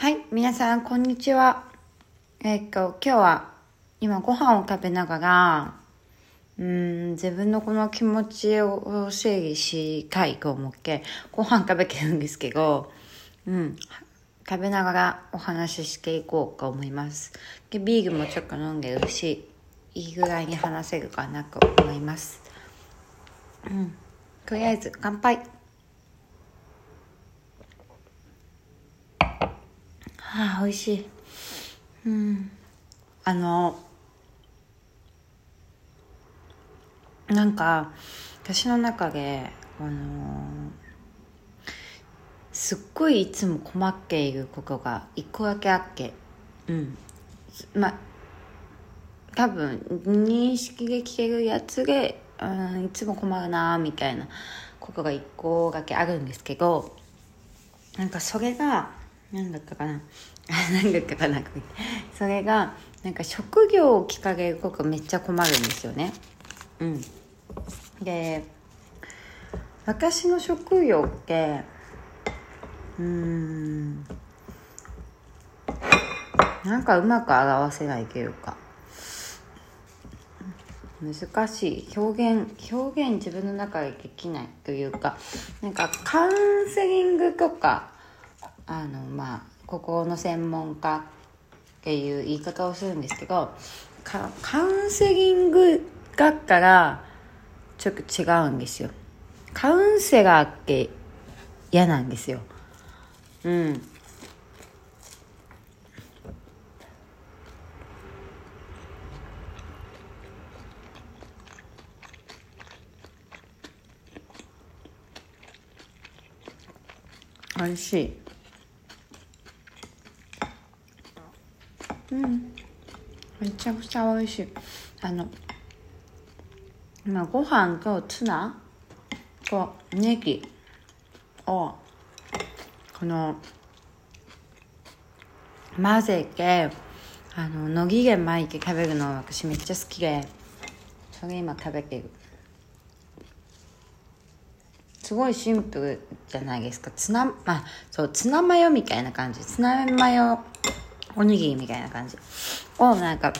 はい、皆さん、こんにちは。えっと、今日は、今ご飯を食べながら、うん、自分のこの気持ちを整理したいと思って、ご飯食べてるんですけど、うん、食べながらお話ししていこうと思います。で、ビールもちょっと飲んでるし、いいぐらいに話せるかなと思います。うん、とりあえず、乾杯。はあ、美味しい。うん。あの、なんか、私の中で、あのすっごいいつも困っていることが一個だけあって、うん。まあ、多分、認識できてるやつで、うん、いつも困るなみたいなことが一個だけあるんですけど、なんかそれが、なんだったかな？なんだったかな？それがなんか職業を聞かれることがめっちゃ困るんですよね。うん。で私の職業ってうーんなんかうまく表せないというか難しい。表現表現自分の中でできないというかなんかカウンセリングとかあのまあ心の専門家っていう言い方をするんですけどカウンセリングだったらちょっと違うんですよ。カウンセラーって嫌なんですよ。うん。美味しい。うん。めちゃくちゃ美味しい。あの今ご飯とツナとネギをこの混ぜてあの乃木で巻いて食べるの私めっちゃ好きでそれ今食べてる。すごいシンプルじゃないですか。ツナまあそうツナマヨみたいな感じ。ツナマヨおにぎりみたいな感じ。をなんか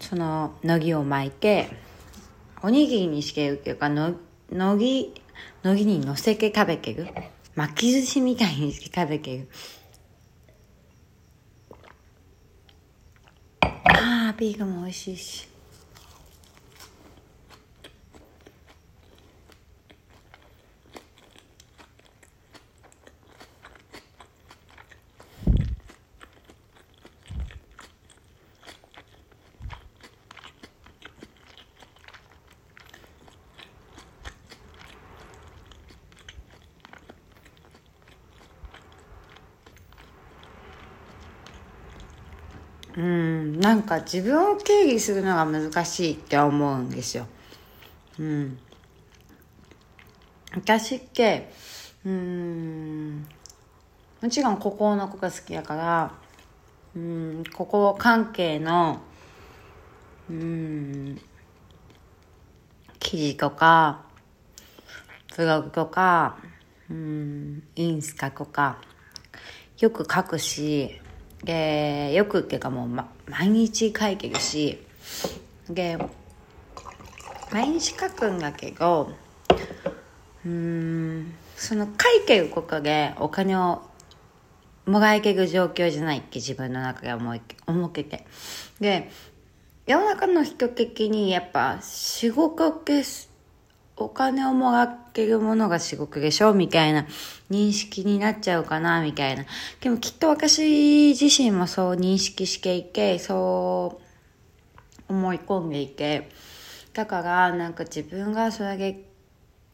そののぎを巻いておにぎりにしてるっていうかののぎのぎに乗せて食べてる。巻き寿司みたいにして食べてる。あービーグも美味しいし。うん。なんか自分を定義するのが難しいって思うんですよ。うん。私ってうん。もちろんここの子が好きだからうん。ここ関係のうん。記事とかブログとかうん。インスタとかよく書くしでよくっていうかもう、ま、毎日書いてるしで毎日書くんだけどうんその書いてることでお金をもらえてる状況じゃないって自分の中で思い思ってて。で世の中の人的にやっぱ仕事ってお金をもらってるものが仕事でしょみたいな認識になっちゃうかなみたいな。でもきっと私自身もそう認識していて、そう思い込んでいて、だからなんか自分がそれで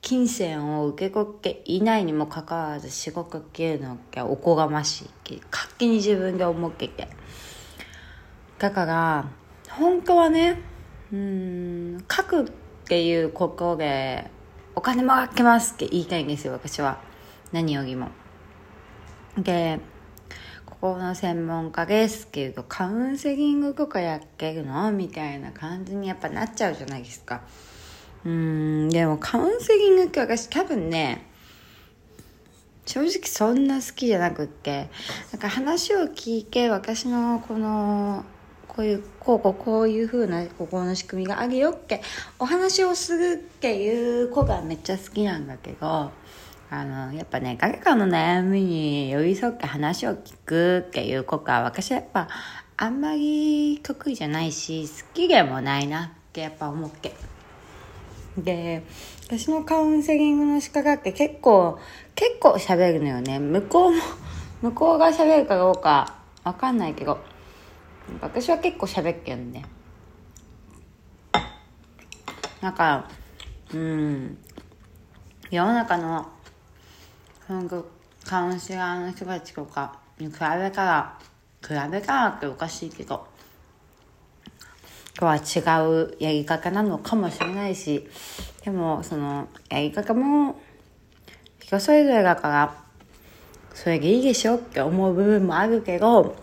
金銭を受け取っていないにもかかわらず仕事っていうのがおこがましい勝手に自分で思ってて。だから、本当はね、うん、書くっていうことでお金もらってますって言いたいんですよ私は。何よりも。でここの専門家ですけどカウンセリングとかやってるの？みたいな感じにやっぱなっちゃうじゃないですか。うんでもカウンセリングって私多分ね正直そんな好きじゃなくってなんか話を聞いて私のこのこういうこうこうこういう風なここの仕組みがあるよってお話をするっていう子がめっちゃ好きなんだけどあのやっぱね誰かの悩みに寄り添って話を聞くっていう子が私はやっぱあんまり得意じゃないし好きでもないなってやっぱ思ってで私のカウンセリングの仕方って結構結構喋るのよね。向こうも向こうが喋るかどうかわかんないけど私は結構喋ってるんでなんかうん。世の中のカウンセラーの人たちとかに比べたら比べたらっておかしいけどとは違うやり方なのかもしれないしでもそのやり方も人それぞれだからそれでいいでしょって思う部分もあるけど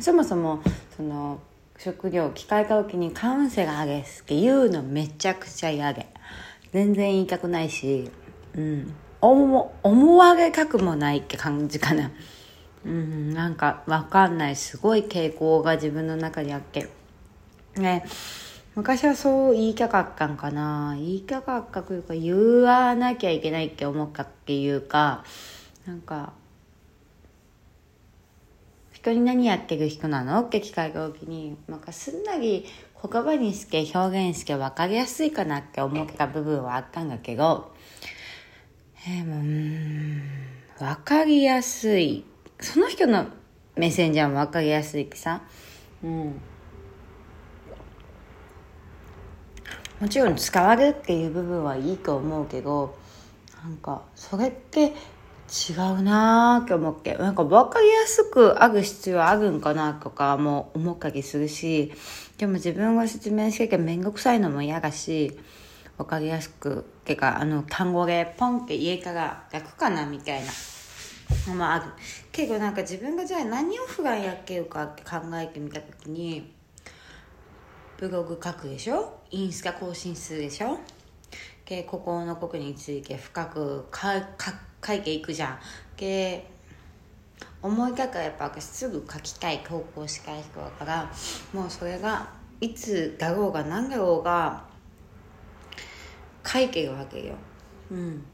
そもそもその職業を聞かれた時にカウンセラーですって言うのめちゃくちゃ嫌で。全然言いたくないしうん。思思われたくもないって感じかな。うんなんかわかんない。すごい傾向が自分の中にあって。ね。昔はそう言いたかったんかな。言いたかったというか言わなきゃいけないって思ったっていうかなんか人に何やってる人なの？って聞かれた時になんかすんなり言葉にして表現して分かりやすいかなって思った部分はあったんだけどえー、もううん分かりやすいその人の目線じゃ分かりやすいってさ。うん。もちろん使われるっていう部分はいいと思うけどなんかそれって違うなーって思って。なんか分かりやすくある必要あるんかなとかも思ったりするし。でも自分が説明してて面倒くさいのも嫌だし分かりやすくてかあの単語でポンって言えたら楽かなみたいな。のもあるけどなんか自分がじゃあ何を普段やってるかって考えてみた時にブログ書くでしょ？インスタ更新するでしょ？でここの国について深くかか書いていくじゃん。で思い立ったらやっぱ私すぐ書きたい投稿したい人だからもうそれがいつだろうが何だろうが書いてるわけよ。うん、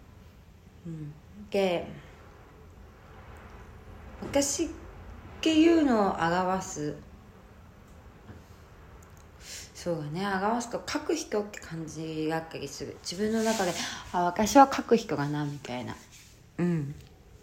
うん、で私っていうのを表すそうだね。表すと書く人って感じがったりする。自分の中であ私は書く人がなみたいな。うん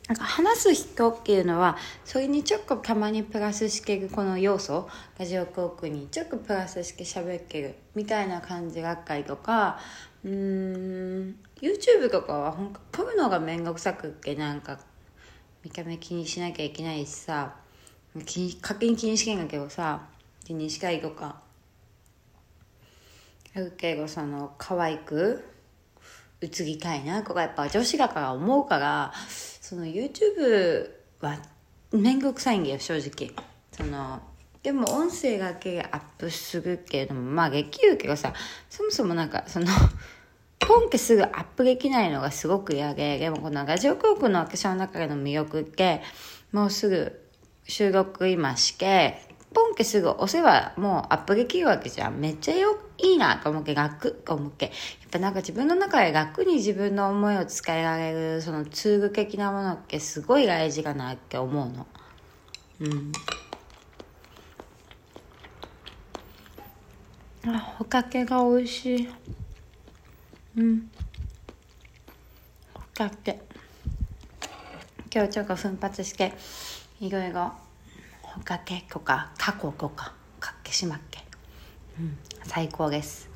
なんか話す人っていうのはそれにちょっとたまにプラスしてるこの要素ラジオトークにちょっとプラスして喋ってるみたいな感じがあったりとかうーん YouTube とかはほん撮るのが面倒くさくってなんか見た目気にしなきゃいけないしさ気に勝手に気にしてんだけどさ気にしたいとかあるけどその可愛く映りたいなとかやっぱ女子だから思うからその YouTube は面倒くさいんだよ正直。そのでも音声だけアップするけれどもまあできるけどさそもそもなんかそのポンってすぐアップできないのがすごく嫌ででもこのラジオトークの私の中での魅力ってもうすぐ収録今してポンってすぐ押せばもうアップできるわけじゃん。めっちゃよ、いいなと思って、楽と思って。やっぱなんか自分の中で楽に自分の思いを伝えられる、そのツール的なものってすごい大事かなって思うの。うん。あ、おかけが美味しい。うん。おかけ。今日ちょっと奮発して、いろいろかけとか過去とかかっけしまっけ、うん、最高です。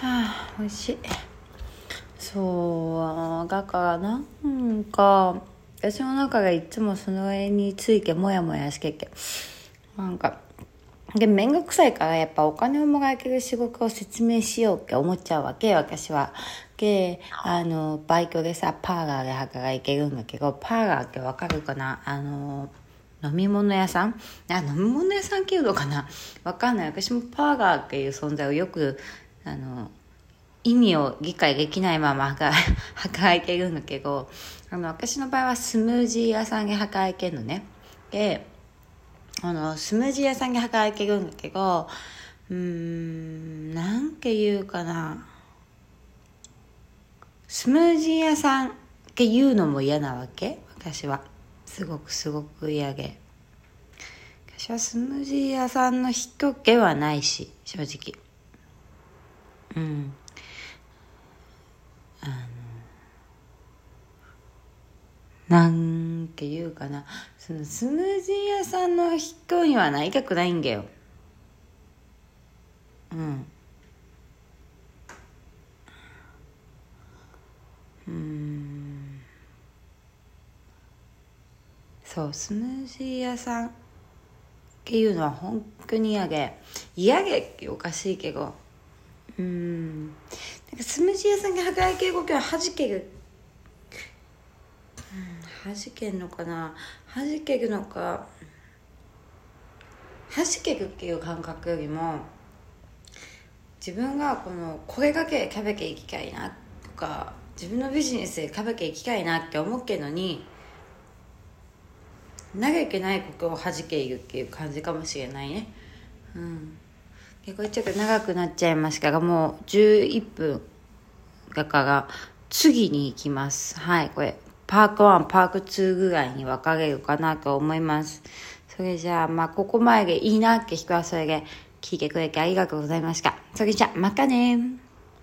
はあ美味しい。そうだからなんか私の中がいつもその絵についてモヤモヤしててなんかで面倒くさいからやっぱお金をもらえる仕事を説明しようって思っちゃうわけ私は。であのバイトでさパーラーで働いてるんだけどパーラーってわかるかな？あの飲み物屋さん？あ飲み物屋さんっていうのかな？わかんない。私もパーラーっていう存在をよくあの意味を理解できないまま 働いてるんだけどあの私の場合はスムージー屋さんで働いてるのね。であのスムージー屋さんで働いてるんだけどうーんなんて言うかな？スムージー屋さんって言うのも嫌なわけ？私は。すごくすごく嫌で私はスムージー屋さんの人ではないし正直。うん。あのなんていうかな。そのスムージー屋さんの人にはなりたくないんだよ。うん。うん。そうスムージー屋さんっていうのは本当に嫌で嫌げっておかしいけど。うん。なんかスムージー屋さんが働いてる動きは弾ける弾けんのかな。弾けるのか。弾けるっていう感覚よりも自分がこのこれだけ食べていきたいなとか自分のビジネスで食べていきたいなって思ってるのに投げてないことを弾けいるっていう感じかもしれないね。うん。結構ちょっと長くなっちゃいましたがもう11分だから次に行きます。はいこれ。パーク1パーク2ぐらいに分かれるかなと思います。それじゃあまあここまでいいなって人はそれで聞いてくれてありがとうございました。それじゃあまたね